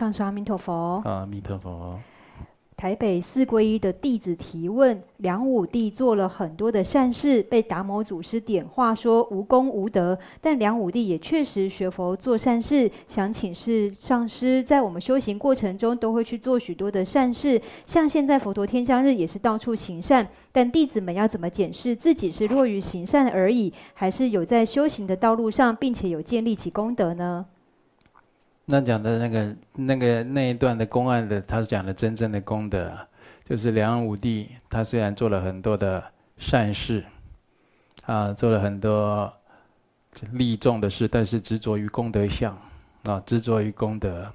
上师阿弥陀佛。阿弥陀佛。台北四皈依的弟子提问：梁武帝做了很多的善事，被达摩祖师点化说无功无德。但梁武帝也确实学佛做善事。想请示上师，在我们修行过程中，都会去做许多的善事，像现在佛陀天降日也是到处行善。但弟子们要怎么检视自己是落于行善而已，还是有在修行的道路上，并且有建立起功德呢？那讲的那个、那个那一段的公案的，他是讲的真正的功德，就是梁武帝，他虽然做了很多的善事，啊，做了很多利众的事，但是执着于功德相，啊，执着于功德，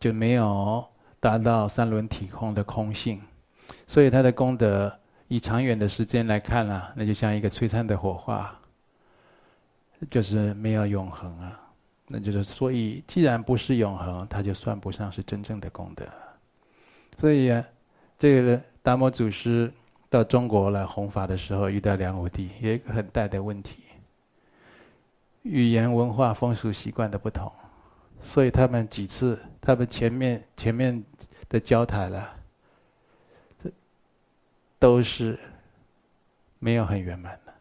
就没有达到三轮体空的空性，所以他的功德以长远的时间来看啊，那就像一个璀璨的火花，就是没有永恒啊。那就是，所以既然不是永恒，它就算不上是真正的功德。所以啊，这个达摩祖师到中国来弘法的时候，遇到梁武帝，有一个很大的问题：语言、文化、风俗习惯的不同。所以他们几次，他们前面前面的交谈了，这都是没有很圆满的。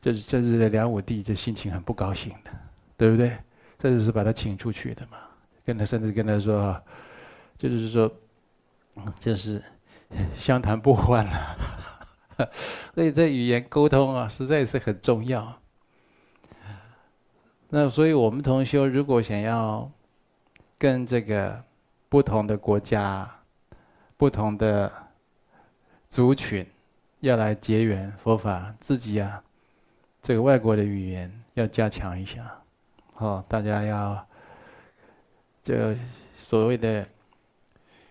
就是这是梁武帝就心情很不高兴的，对不对？这就是把他请出去的嘛，跟他甚至跟他说，就是说，就是相谈不欢了。所以这语言沟通啊，实在是很重要。那所以我们同修如果想要跟这个不同的国家、不同的族群要来结缘佛法，自己啊，这个外国的语言要加强一下。哦，大家要这所谓的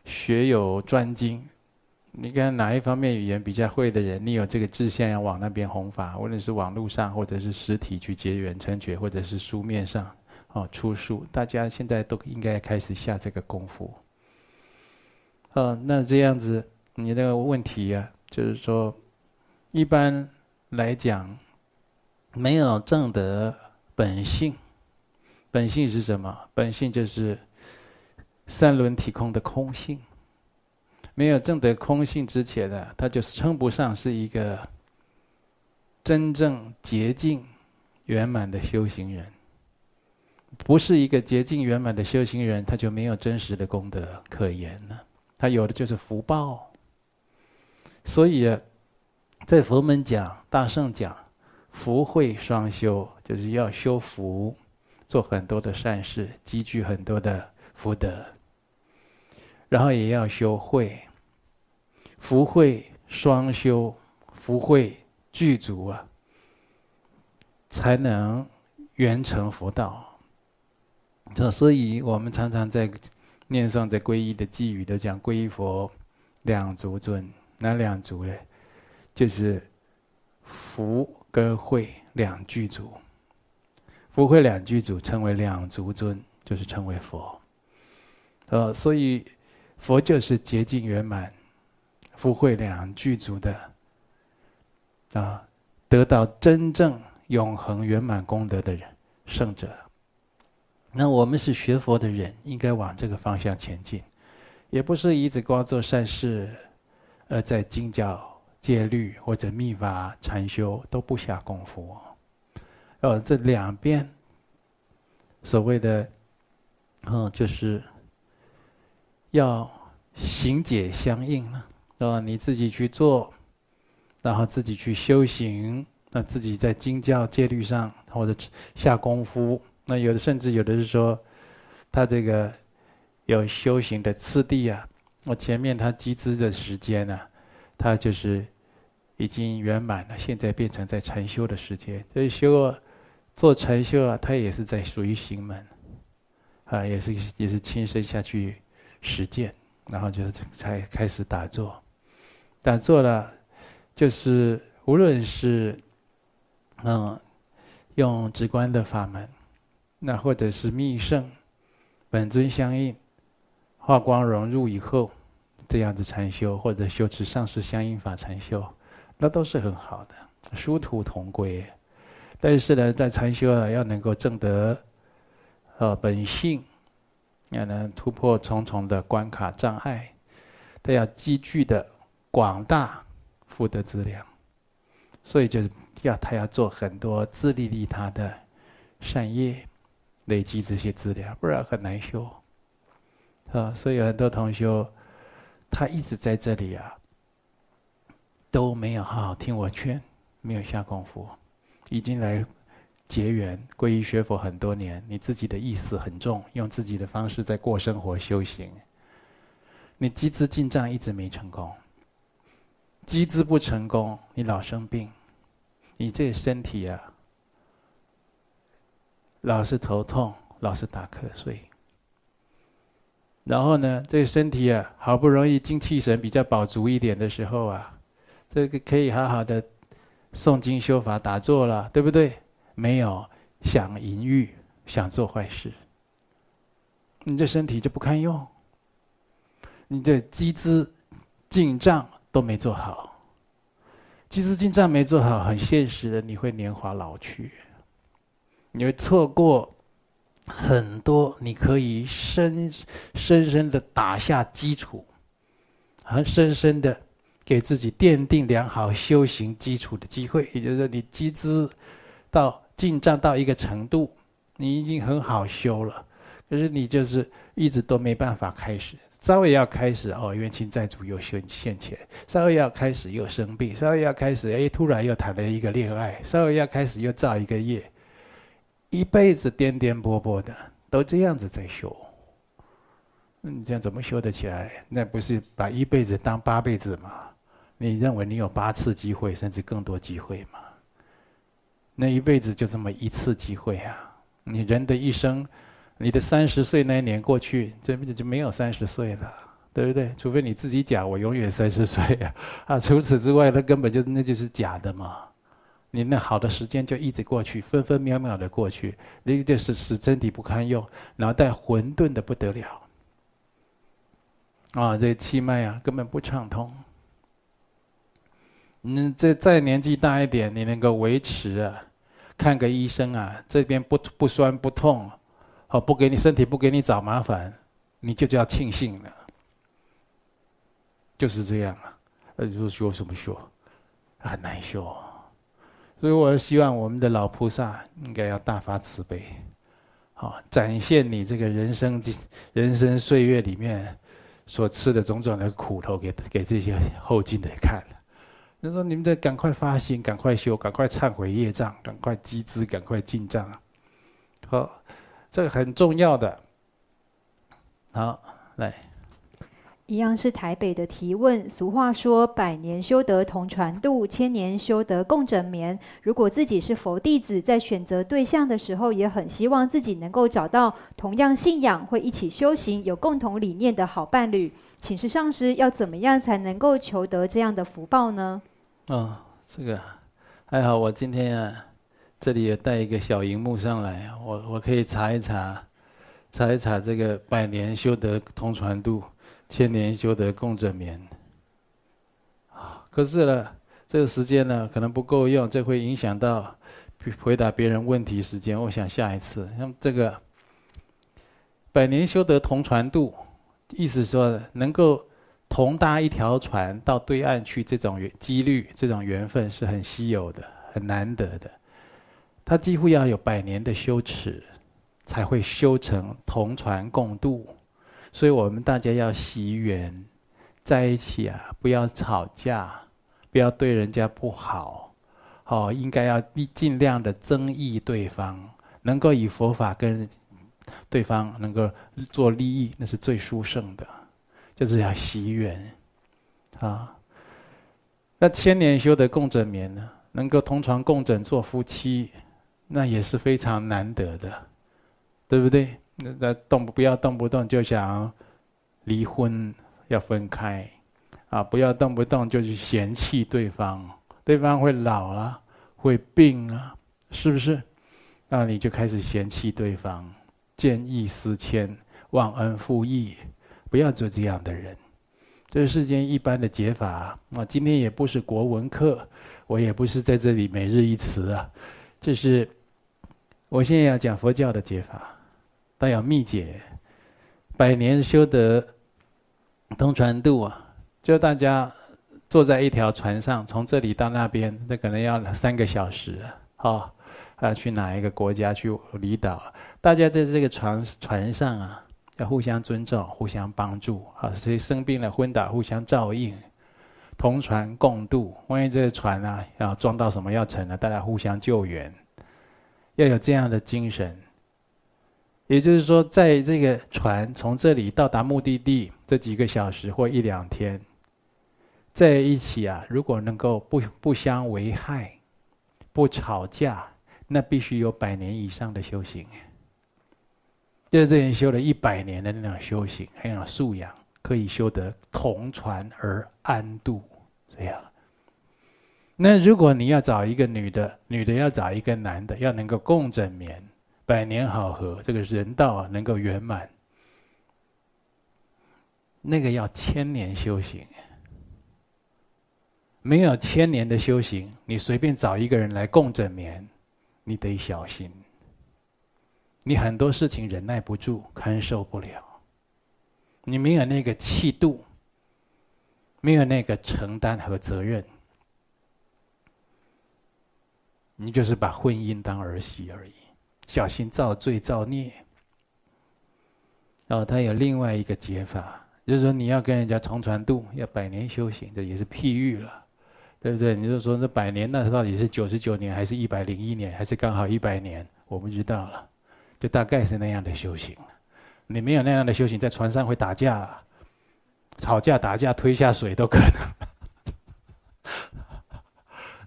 学有专精。你看哪一方面语言比较会的人，你有这个志向要往那边弘法，无论是网络上，或者是实体去结缘成觉，或者是书面上哦出书，大家现在都应该开始下这个功夫。哦，那这样子，你那个问题、啊，就是说，一般来讲，没有正德本性。本性是什么？本性就是三轮体空的空性。没有证得空性之前呢，他就称不上是一个真正洁净圆满的修行人。不是一个洁净圆满的修行人，他就没有真实的功德可言了。他有的就是福报。所以，在佛门讲大圣讲福慧双修，就是要修福。做很多的善事，积聚很多的福德，然后也要修慧，福慧双修，福慧具足啊，才能圆成佛道。这所以我们常常在念诵在皈依的偈语，都讲皈依佛两足尊，哪两足呢？就是福跟慧两具足。福慧两具足，称为两足尊，就是称为佛。呃，所以佛就是洁净圆满、福慧两具足的啊，得到真正永恒圆满功德的人圣者。那我们是学佛的人，应该往这个方向前进，也不是一直光做善事，而在经教、戒律或者密法禅修都不下功夫。哦，这两边所谓的，嗯，就是要行解相应了。哦，你自己去做，然后自己去修行，那自己在经教戒律上或者下功夫。那有的甚至有的是说，他这个有修行的次第啊。我前面他集资的时间呢，他就是已经圆满了，现在变成在禅修的时间，所以修。做禅修啊，他也是在属于行门，啊，也是也是亲身下去实践，然后就才开始打坐。打坐了，就是无论是嗯用直观的法门，那或者是密圣本尊相应，化光融入以后，这样子禅修，或者修持上师相应法禅修，那都是很好的，殊途同归。但是呢，在禅修啊，要能够证得，呃，本性，要能突破重重的关卡障碍，他要积聚的广大福德资粮，所以就是要他要做很多自利利他的善业，累积这些资粮，不然很难修。啊，所以有很多同修，他一直在这里啊，都没有好好听我劝，没有下功夫，已经来。结缘皈依学佛很多年，你自己的意思很重，用自己的方式在过生活修行。你积资进账一直没成功，积资不成功，你老生病，你这身体啊，老是头痛，老是打瞌睡。然后呢，这个身体啊，好不容易精气神比较饱足一点的时候啊，这个可以好好的诵经修法打坐了，对不对？没有想淫欲，想做坏事，你这身体就不堪用。你这积资进账都没做好，积资进账没做好，很现实的，你会年华老去，你会错过很多你可以深深深的打下基础，很深深的给自己奠定良好修行基础的机会。也就是说，你积资到。进账到一个程度，你已经很好修了，可是你就是一直都没办法开始。稍微要开始哦，冤亲债主又现现前；稍微要开始又生病；稍微要开始哎，突然又谈了一个恋爱；稍微要开始又造一个业，一辈子颠颠簸簸的，都这样子在修。那你这样怎么修得起来？那不是把一辈子当八辈子吗？你认为你有八次机会，甚至更多机会吗？那一辈子就这么一次机会啊！你人的一生，你的三十岁那一年过去，这辈子就没有三十岁了，对不对？除非你自己讲我永远三十岁啊！啊，除此之外，那根本就那就是假的嘛！你那好的时间就一直过去，分分秒秒的过去，那个就是使身体不堪用，脑袋混沌的不得了。啊，这气脉啊，根本不畅通。你，这再年纪大一点，你能够维持啊？看个医生啊，这边不不酸不痛，哦，不给你身体不给你找麻烦，你就叫庆幸了。就是这样啊，呃，你说修什么修，很难修。所以我希望我们的老菩萨应该要大发慈悲，好，展现你这个人生人生岁月里面所吃的种种的苦头给给这些后进的看。他说：“你们得赶快发心，赶快修，赶快忏悔业障，赶快集资，赶快进账。好，这个很重要的。好，来，一样是台北的提问。俗话说：‘百年修得同船渡，千年修得共枕眠。’如果自己是佛弟子，在选择对象的时候，也很希望自己能够找到同样信仰、会一起修行、有共同理念的好伴侣。请示上师，要怎么样才能够求得这样的福报呢？”哦，这个还好，我今天啊，这里也带一个小荧幕上来，我我可以查一查，查一查这个百年修得同船渡，千年修得共枕眠。啊，可是呢，这个时间呢可能不够用，这会影响到回答别人问题时间。我想下一次，像这个百年修得同船渡，意思说能够。同搭一条船到对岸去，这种几率，这种缘分是很稀有的，很难得的。他几乎要有百年的修持，才会修成同船共渡。所以我们大家要惜缘，在一起啊，不要吵架，不要对人家不好，哦，应该要尽量的增益对方，能够以佛法跟对方能够做利益，那是最殊胜的。就是要惜缘，啊，那千年修得共枕眠呢？能够同床共枕做夫妻，那也是非常难得的，对不对？那那动不要动不动就想离婚要分开，啊，不要动不动就去嫌弃对方，对方会老了，会病啊，是不是？那你就开始嫌弃对方，见异思迁，忘恩负义。不要做这样的人，这世间一般的解法。啊今天也不是国文课，我也不是在这里每日一词啊。这是我现在要讲佛教的解法，但要密解。百年修得同船渡啊，就大家坐在一条船上，从这里到那边，那可能要三个小时啊。哦，啊，去哪一个国家去离岛？大家在这个船船上啊，要互相尊重，互相帮助啊。所以生病了、昏倒，互相照应，同船共渡。万一这个船啊要撞到什么要沉了，大家互相救援，要有这样的精神。也就是说，在这个船从这里到达目的地这几个小时或一两天，在一起啊，如果能够不不相为害。不吵架，那必须有百年以上的修行。就这人修了一百年的那种修行，很有素养，可以修得同船而安度，这样。那如果你要找一个女的，女的要找一个男的，要能够共枕眠，百年好合，这个人道啊能够圆满，那个要千年修行。没有千年的修行，你随便找一个人来共枕眠，你得小心。你很多事情忍耐不住，堪受不了。你没有那个气度，没有那个承担和责任，你就是把婚姻当儿戏而已，小心造罪造孽。哦，他有另外一个解法，就是说你要跟人家同船渡，要百年修行，这也是譬喻了。对不对？你就说那百年，那到底是九十九年，还是一百零一年，还是刚好一百年？我不知道了，就大概是那样的修行。你没有那样的修行，在船上会打架、吵架、打架、推下水都可能。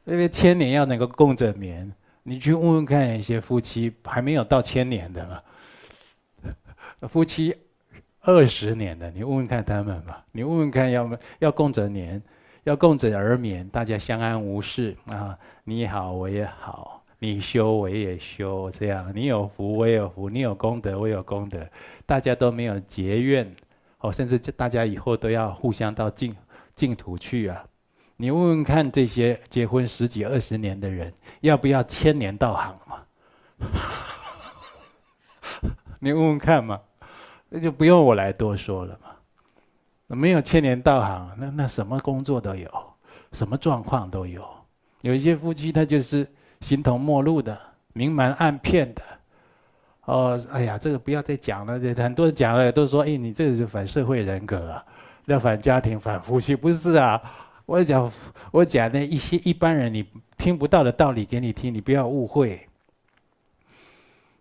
因为千年要能够共枕眠，你去问问看，一些夫妻还没有到千年的嘛，夫妻二十年的，你问问看他们吧。你问问看要，要要共枕眠。要共枕而眠，大家相安无事啊！你好，我也好；你修，我也修，这样你有福，我也有福；你有功德，我有功德，大家都没有结怨哦，甚至大家以后都要互相到净净土去啊！你问问看，这些结婚十几二十年的人，要不要千年道行嘛？你问问看嘛，那就不用我来多说了嘛。没有千年道行，那那什么工作都有，什么状况都有。有一些夫妻他就是形同陌路的，明瞒暗骗的。哦，哎呀，这个不要再讲了。很多人讲了都说，哎，你这个是反社会人格啊，要反家庭、反夫妻，不是啊？我讲，我讲那一些一般人你听不到的道理给你听，你不要误会。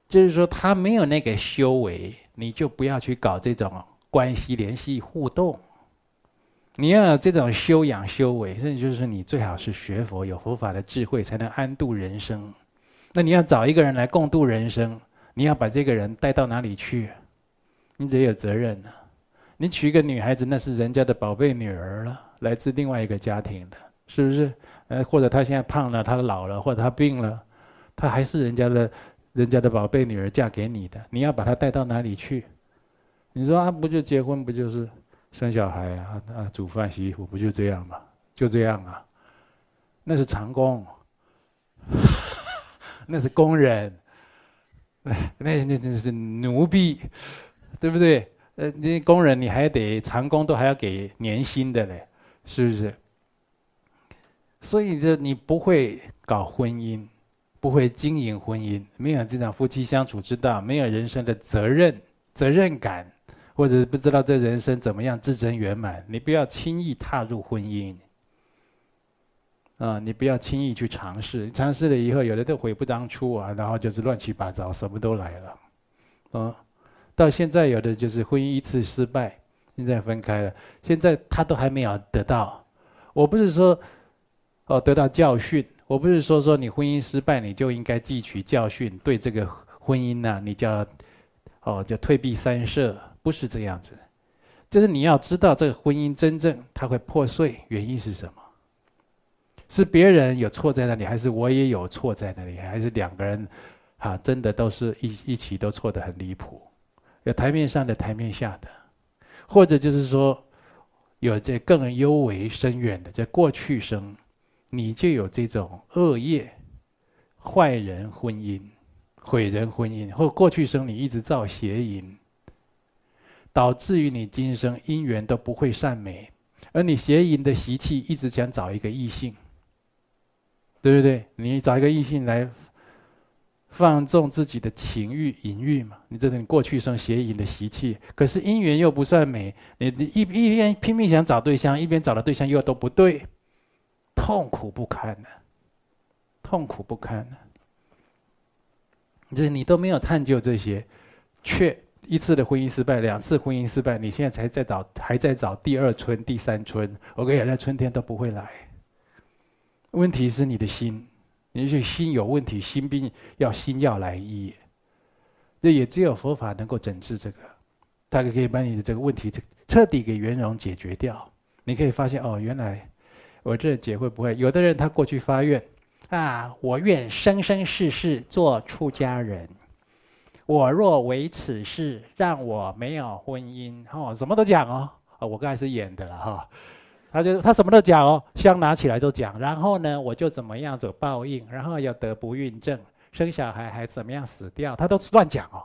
就是说他没有那个修为，你就不要去搞这种。关系联系互动，你要有这种修养修为，甚至就是你最好是学佛有佛法的智慧，才能安度人生。那你要找一个人来共度人生，你要把这个人带到哪里去？你得有责任呢。你娶一个女孩子，那是人家的宝贝女儿了，来自另外一个家庭的，是不是？呃，或者她现在胖了，她老了，或者她病了，她还是人家的，人家的宝贝女儿嫁给你的，你要把她带到哪里去？你说啊，不就结婚，不就是生小孩啊啊，煮饭洗衣服，不就这样吗？就这样啊，那是长工，那是工人，那那那是奴婢，对不对？呃，那工人你还得长工，都还要给年薪的嘞，是不是？所以这你不会搞婚姻，不会经营婚姻，没有这种夫妻相处之道，没有人生的责任责任感。或者不知道这人生怎么样至真圆满，你不要轻易踏入婚姻。啊，你不要轻易去尝试，尝试了以后，有的都悔不当初啊，然后就是乱七八糟，什么都来了。啊，到现在有的就是婚姻一次失败，现在分开了，现在他都还没有得到。我不是说，哦，得到教训，我不是说说你婚姻失败你就应该汲取教训，对这个婚姻呢，你就要，哦，就退避三舍。不是这样子，就是你要知道这个婚姻真正它会破碎，原因是什么？是别人有错在那里，还是我也有错在那里？还是两个人啊，真的都是一一起都错得很离谱？有台面上的，台面下的，或者就是说，有这更幽微深远的，在过去生，你就有这种恶业，坏人婚姻，毁人婚姻，或过去生你一直造邪淫。导致于你今生姻缘都不会善美，而你邪淫的习气一直想找一个异性，对不对？你找一个异性来放纵自己的情欲、淫欲嘛？你这是你过去生邪淫的习气，可是姻缘又不善美，你你一一边拼命想找对象，一边找的对象又都不对，痛苦不堪呢，痛苦不堪呢。就是你都没有探究这些，却。一次的婚姻失败，两次婚姻失败，你现在才在找，还在找第二春、第三春。我跟你讲，那春天都不会来。问题是你的心，你是心有问题，心病要心药来医。这也只有佛法能够诊治这个，大概可以把你的这个问题彻底给圆融解决掉。你可以发现哦，原来我这姐会不会？有的人他过去发愿啊，我愿生生世世做出家人。我若为此事，让我没有婚姻，哦，什么都讲哦，我刚才是演的了哈，他就他什么都讲哦，香拿起来都讲，然后呢，我就怎么样走报应，然后要得不孕症，生小孩还怎么样死掉，他都乱讲哦，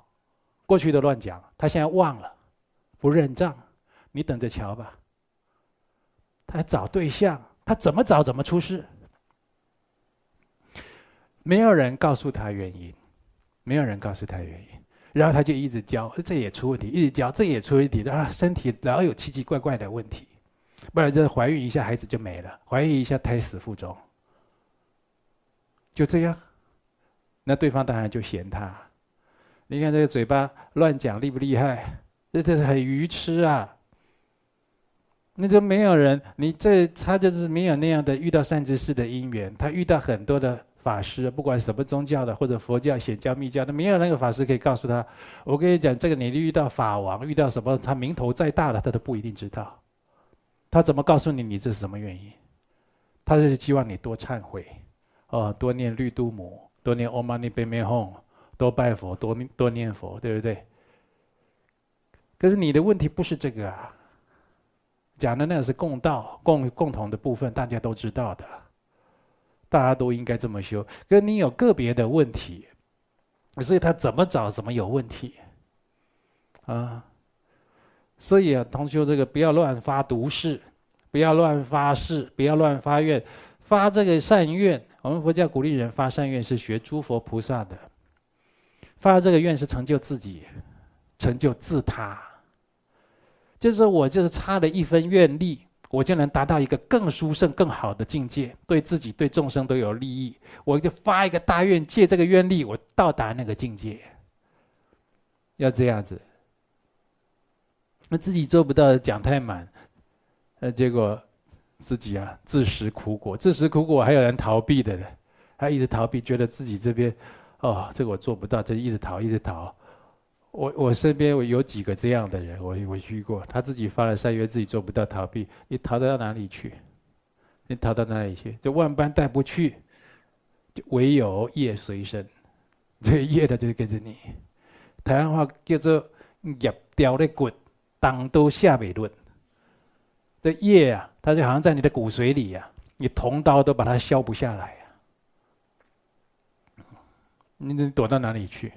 过去都乱讲，他现在忘了，不认账，你等着瞧吧。他还找对象，他怎么找怎么出事，没有人告诉他原因。没有人告诉他原因，然后他就一直教，这也出问题，一直教，这也出问题，然后身体老有奇奇怪怪的问题，不然就是怀孕一下孩子就没了，怀孕一下胎死腹中，就这样，那对方当然就嫌他，你看这个嘴巴乱讲厉不厉害？这这很愚痴啊！那就没有人，你这他就是没有那样的遇到善知识的因缘，他遇到很多的。法师，不管什么宗教的，或者佛教、显教、密教的，没有那个法师可以告诉他。我跟你讲，这个你遇到法王，遇到什么，他名头再大了，他都不一定知道。他怎么告诉你，你这是什么原因？他是希望你多忏悔，哦，多念绿度母，多念唵嘛呢叭咪吽，多拜佛，多多念佛，对不对？可是你的问题不是这个啊，讲的那个是共道、共共同的部分，大家都知道的。大家都应该这么修，可你有个别的问题，所以他怎么找怎么有问题，啊，所以啊，同修这个不要乱发毒誓，不要乱发誓，不要乱发愿，发这个善愿。我们佛教鼓励人发善愿，是学诸佛菩萨的，发这个愿是成就自己，成就自他，就是我就是差了一分愿力。我就能达到一个更殊胜、更好的境界，对自己、对众生都有利益。我就发一个大愿，借这个愿力，我到达那个境界。要这样子，那自己做不到，讲太满，那结果自己啊自食苦果。自食苦果还有人逃避的呢，还一直逃避，觉得自己这边哦，这个我做不到，就一直逃，一直逃。我我身边我有几个这样的人，我我遇过，他自己发了善愿，自己做不到，逃避，你逃得到哪里去？你逃到哪里去？就万般带不去，就唯有业随身，这业的就是跟着你。台湾话叫做“业掉的滚，当都下北论”。这业啊，它就好像在你的骨髓里呀、啊，你铜刀都把它削不下来呀、啊。你能躲到哪里去？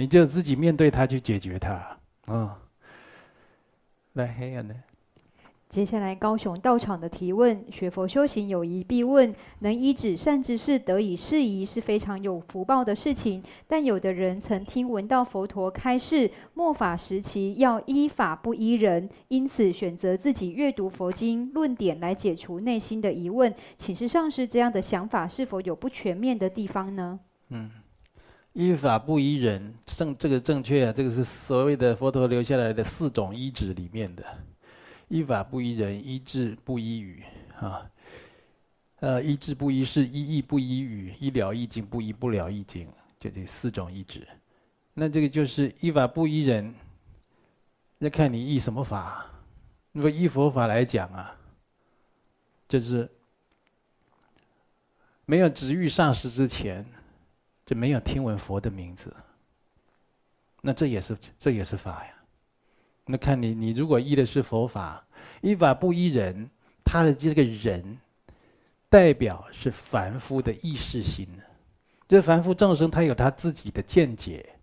你就自己面对它去解决它，啊、哦，来黑暗呢。接下来高雄道场的提问：学佛修行有疑必问，能依止善知识得以适宜是非常有福报的事情。但有的人曾听闻到佛陀开示末法时期要依法不依人，因此选择自己阅读佛经论点来解除内心的疑问。请示上师，这样的想法是否有不全面的地方呢？嗯。依法不依人，正这个正确啊，这个是所谓的佛陀留下来的四种依止里面的。依法不依人，依智不依语，啊，呃，依智不依事，依义不依语，依了义经不依不了义经，就这四种依止。那这个就是依法不依人，那看你依什么法。如果依佛法来讲啊，就是没有值遇上师之前。就没有听闻佛的名字，那这也是这也是法呀。那看你，你如果依的是佛法，依法不依人，他的这个人，代表是凡夫的意识心。这凡夫众生他有他自己的见解，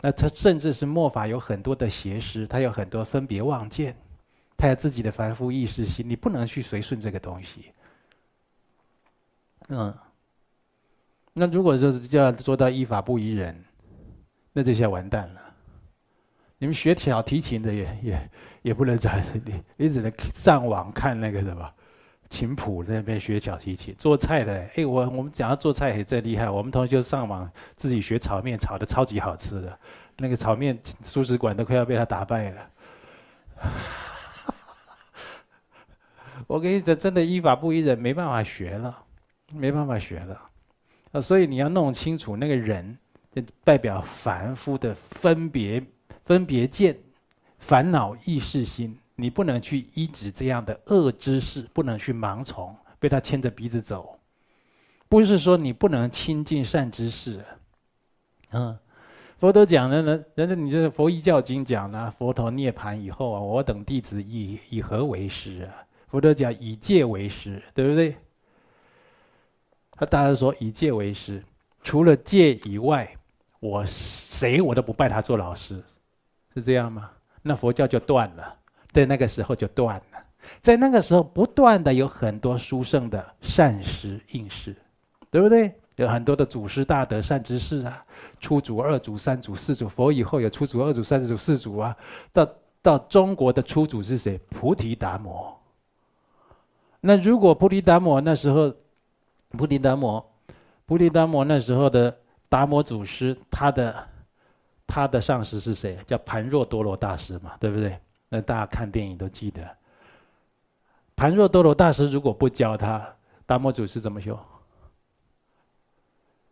那他甚至是末法有很多的邪师，他有很多分别妄见，他有自己的凡夫意识心，你不能去随顺这个东西。嗯，那如果说是要做到依法不依人，那这下完蛋了。你们学小提琴的也也也不能这样，你你只能上网看那个什么琴谱，那边学小提琴。做菜的，哎，我我们讲到做菜也真厉害，我们同学就上网自己学炒面，炒的超级好吃的，那个炒面素食馆都快要被他打败了。我跟你讲，真的依法不依人，没办法学了，没办法学了。啊，所以你要弄清楚那个人，代表凡夫的分别。分别见、烦恼意识心，你不能去依止这样的恶知识，不能去盲从，被他牵着鼻子走。不是说你不能亲近善知识，嗯，佛陀讲的呢，人家你这《佛一教经》讲了，佛陀涅槃以后啊，我等弟子以以何为师啊？佛陀讲以戒为师，对不对？他大家说以戒为师，除了戒以外，我谁我都不拜他做老师。是这样吗？那佛教就断了，在那个时候就断了。在那个时候，不断的有很多殊胜的善师应士，对不对？有很多的祖师大德善知识啊，初祖、二祖、三祖、四祖。佛以后有初祖、二祖、三祖、四祖啊。到到中国的初祖是谁？菩提达摩。那如果菩提达摩那时候，菩提达摩，菩提达摩那时候的达摩祖师，他的。他的上师是谁？叫盘若多罗大师嘛，对不对？那大家看电影都记得。盘若多罗大师如果不教他，达摩祖师怎么修？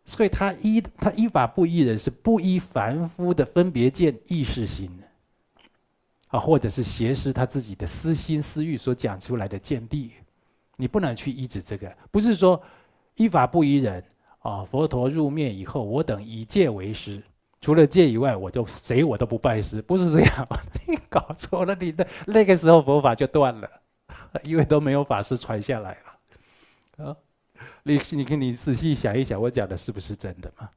所以他依他依法不依人，是不依凡夫的分别见意识心，啊，或者是邪师他自己的私心私欲所讲出来的见地，你不能去依止这个。不是说依法不依人啊，佛陀入灭以后，我等以戒为师。除了戒以外，我就谁我都不拜师，不是这样，你搞错了，你的那个时候佛法就断了，因为都没有法师传下来了，啊，你你你仔细想一想，我讲的是不是真的吗？